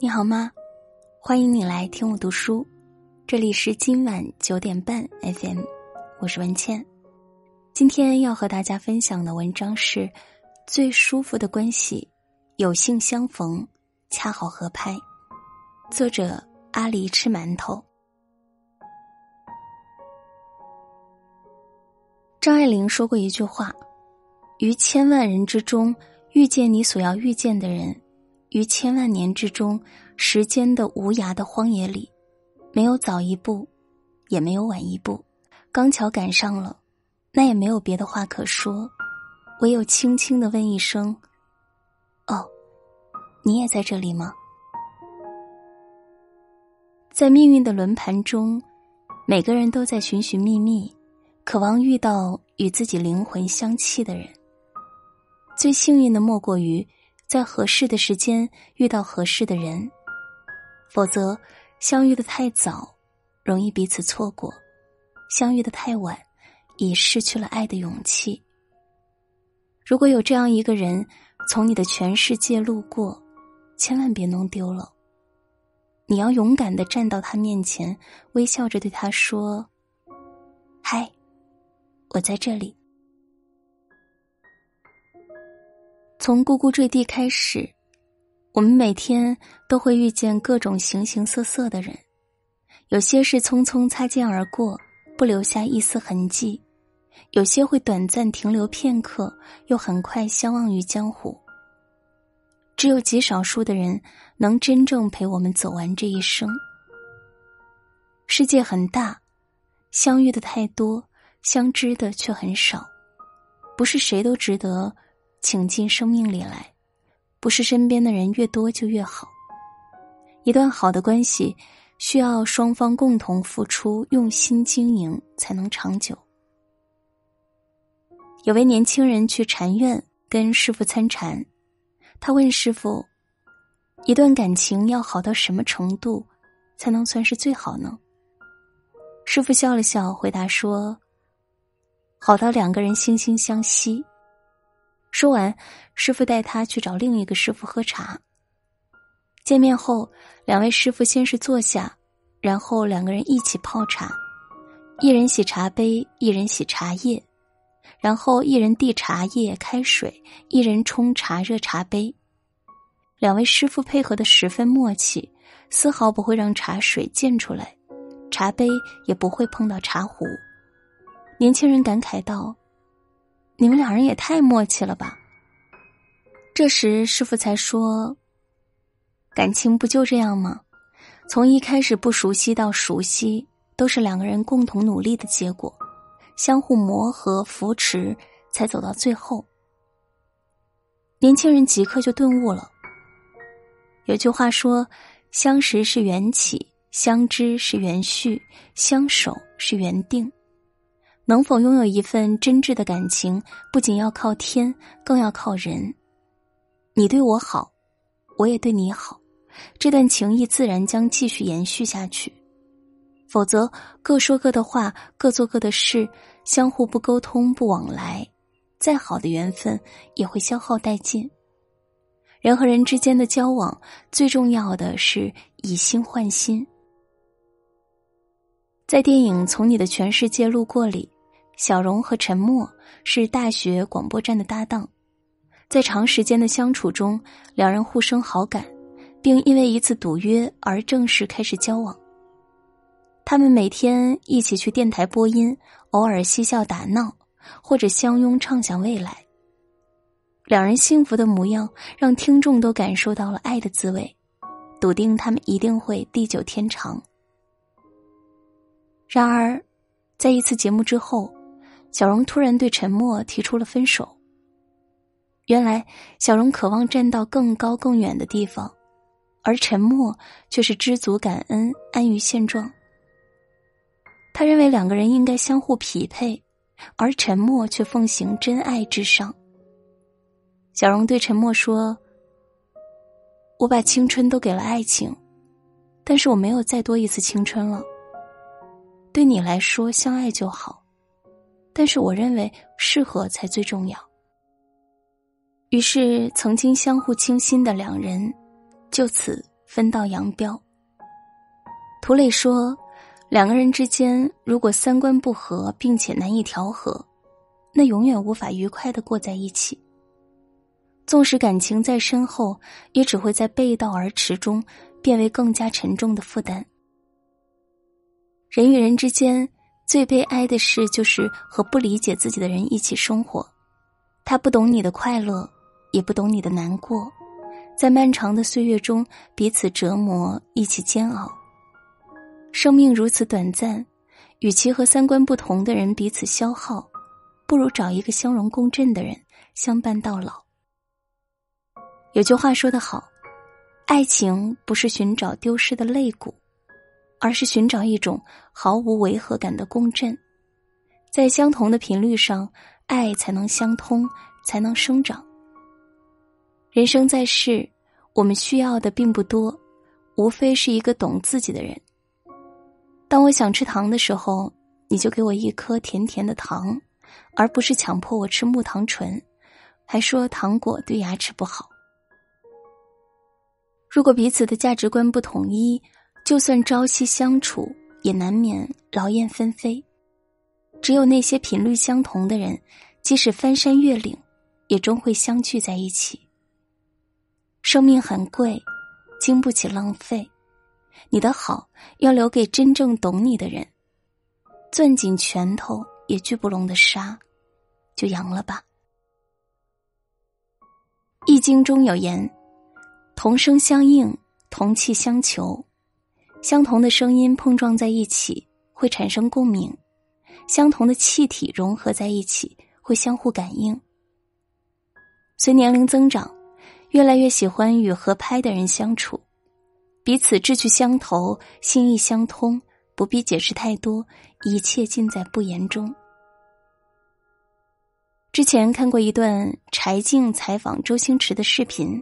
你好吗？欢迎你来听我读书，这里是今晚九点半 FM，我是文倩。今天要和大家分享的文章是：最舒服的关系，有幸相逢，恰好合拍。作者阿狸吃馒头。张爱玲说过一句话：“于千万人之中。”遇见你所要遇见的人，于千万年之中，时间的无涯的荒野里，没有早一步，也没有晚一步，刚巧赶上了，那也没有别的话可说，唯有轻轻的问一声：“哦，你也在这里吗？”在命运的轮盘中，每个人都在寻寻觅觅，渴望遇到与自己灵魂相契的人。最幸运的莫过于，在合适的时间遇到合适的人，否则相遇的太早，容易彼此错过；相遇的太晚，已失去了爱的勇气。如果有这样一个人从你的全世界路过，千万别弄丢了。你要勇敢的站到他面前，微笑着对他说：“嗨，我在这里。”从呱呱坠地开始，我们每天都会遇见各种形形色色的人，有些是匆匆擦肩而过，不留下一丝痕迹；有些会短暂停留片刻，又很快相忘于江湖。只有极少数的人能真正陪我们走完这一生。世界很大，相遇的太多，相知的却很少，不是谁都值得。请进生命里来，不是身边的人越多就越好。一段好的关系，需要双方共同付出、用心经营，才能长久。有位年轻人去禅院跟师傅参禅，他问师傅：“一段感情要好到什么程度，才能算是最好呢？”师傅笑了笑，回答说：“好到两个人惺惺相惜。”说完，师傅带他去找另一个师傅喝茶。见面后，两位师傅先是坐下，然后两个人一起泡茶，一人洗茶杯，一人洗茶叶，然后一人递茶叶、开水，一人冲茶热茶杯。两位师傅配合的十分默契，丝毫不会让茶水溅出来，茶杯也不会碰到茶壶。年轻人感慨道。你们两人也太默契了吧！这时师傅才说：“感情不就这样吗？从一开始不熟悉到熟悉，都是两个人共同努力的结果，相互磨合扶持，才走到最后。”年轻人即刻就顿悟了。有句话说：“相识是缘起，相知是缘续，相守是缘定。”能否拥有一份真挚的感情，不仅要靠天，更要靠人。你对我好，我也对你好，这段情谊自然将继续延续下去。否则，各说各的话，各做各的事，相互不沟通、不往来，再好的缘分也会消耗殆尽。人和人之间的交往，最重要的是以心换心。在电影《从你的全世界路过》里。小荣和陈默是大学广播站的搭档，在长时间的相处中，两人互生好感，并因为一次赌约而正式开始交往。他们每天一起去电台播音，偶尔嬉笑打闹，或者相拥畅想未来。两人幸福的模样让听众都感受到了爱的滋味，笃定他们一定会地久天长。然而，在一次节目之后。小荣突然对陈默提出了分手。原来，小荣渴望站到更高更远的地方，而陈默却是知足感恩、安于现状。他认为两个人应该相互匹配，而陈默却奉行真爱至上。小荣对陈默说：“我把青春都给了爱情，但是我没有再多一次青春了。对你来说，相爱就好。”但是我认为适合才最重要。于是，曾经相互倾心的两人，就此分道扬镳。涂磊说，两个人之间如果三观不合，并且难以调和，那永远无法愉快的过在一起。纵使感情再深厚，也只会在背道而驰中变为更加沉重的负担。人与人之间最悲哀的事，就是和不理解自己的人一起生活。他不懂你的快乐，也不懂你的难过，在漫长的岁月中彼此折磨，一起煎熬。生命如此短暂，与其和三观不同的人彼此消耗，不如找一个相容共振的人相伴到老。有句话说得好，爱情不是寻找丢失的肋骨，而是寻找一种毫无违和感的共振，在相同的频率上，爱才能相通，才能生长。人生在世，我们需要的并不多，无非是一个懂自己的人。当我想吃糖的时候，你就给我一颗甜甜的糖，而不是强迫我吃木糖醇，还说糖果对牙齿不好。如果彼此的价值观不统一，就算朝夕相处，也难免劳燕分飞。只有那些频率相同的人，即使翻山越岭，也终会相聚在一起。生命很贵，经不起浪费。你的好要留给真正懂你的人。攥紧拳头也聚不拢的沙，就扬了吧。《易经》中有言。同声相应，同气相求，相同的声音碰撞在一起会产生共鸣，相同的气体融合在一起会相互感应。随年龄增长，越来越喜欢与合拍的人相处，彼此志趣相投，心意相通，不必解释太多，一切尽在不言中。之前看过一段柴静采访周星驰的视频。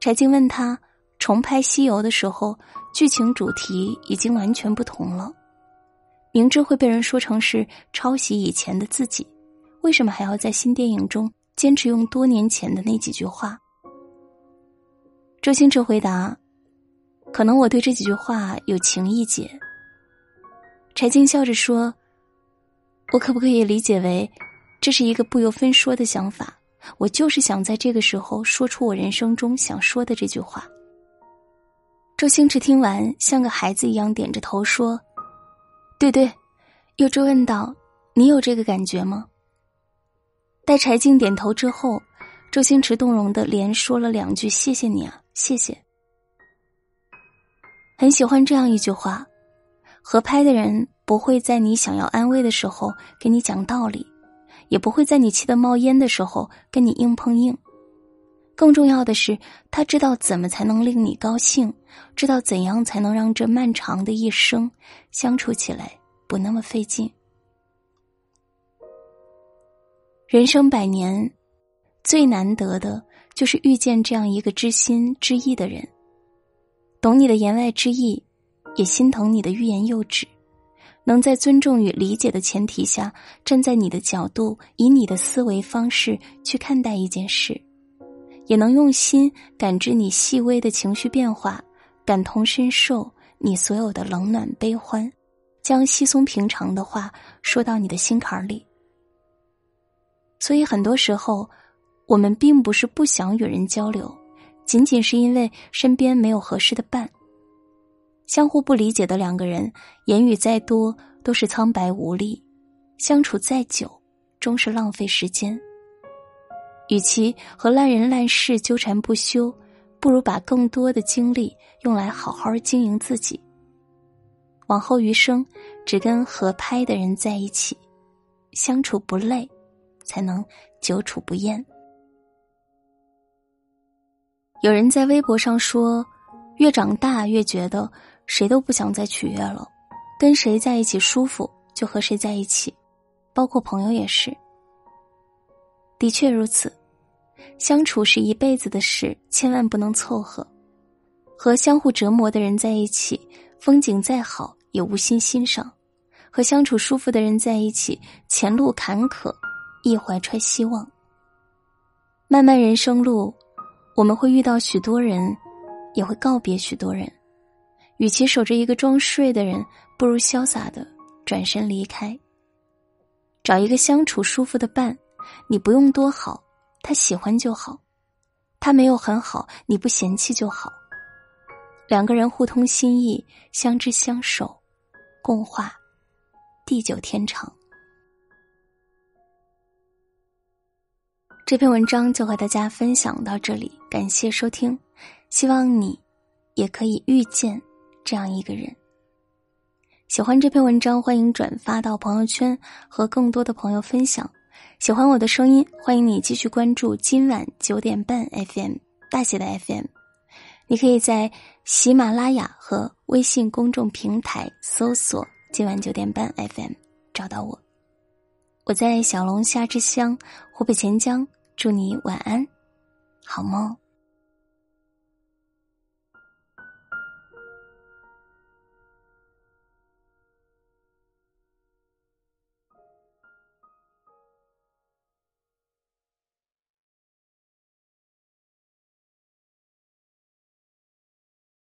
柴静问他：“重拍《西游》的时候，剧情主题已经完全不同了，明知会被人说成是抄袭以前的自己，为什么还要在新电影中坚持用多年前的那几句话？”周星驰回答：“可能我对这几句话有情意结。”柴静笑着说：“我可不可以理解为，这是一个不由分说的想法？”我就是想在这个时候说出我人生中想说的这句话。周星驰听完，像个孩子一样点着头说：“对对。”又追问道：“你有这个感觉吗？”待柴静点头之后，周星驰动容的连说了两句：“谢谢你啊，谢谢。”很喜欢这样一句话：“合拍的人不会在你想要安慰的时候给你讲道理。”也不会在你气得冒烟的时候跟你硬碰硬。更重要的是，他知道怎么才能令你高兴，知道怎样才能让这漫长的一生相处起来不那么费劲。人生百年，最难得的就是遇见这样一个知心知意的人，懂你的言外之意，也心疼你的欲言又止。能在尊重与理解的前提下，站在你的角度，以你的思维方式去看待一件事，也能用心感知你细微的情绪变化，感同身受你所有的冷暖悲欢，将稀松平常的话说到你的心坎里。所以很多时候，我们并不是不想与人交流，仅仅是因为身边没有合适的伴。相互不理解的两个人，言语再多都是苍白无力；相处再久，终是浪费时间。与其和烂人烂事纠缠不休，不如把更多的精力用来好好经营自己。往后余生，只跟合拍的人在一起，相处不累，才能久处不厌。有人在微博上说：“越长大，越觉得。”谁都不想再取悦了，跟谁在一起舒服就和谁在一起，包括朋友也是。的确如此，相处是一辈子的事，千万不能凑合。和相互折磨的人在一起，风景再好也无心欣赏；和相处舒服的人在一起，前路坎坷亦怀揣希望。漫漫人生路，我们会遇到许多人。也会告别许多人。与其守着一个装睡的人，不如潇洒的转身离开。找一个相处舒服的伴，你不用多好，他喜欢就好；他没有很好，你不嫌弃就好。两个人互通心意，相知相守，共话地久天长。这篇文章就和大家分享到这里，感谢收听，希望你也可以遇见这样一个人。喜欢这篇文章，欢迎转发到朋友圈和更多的朋友分享。喜欢我的声音，欢迎你继续关注今晚九点半 FM 大写的 FM。你可以在喜马拉雅和微信公众平台搜索“今晚九点半 FM” 找到我。我在小龙虾之乡湖北潜江。祝你晚安，好梦。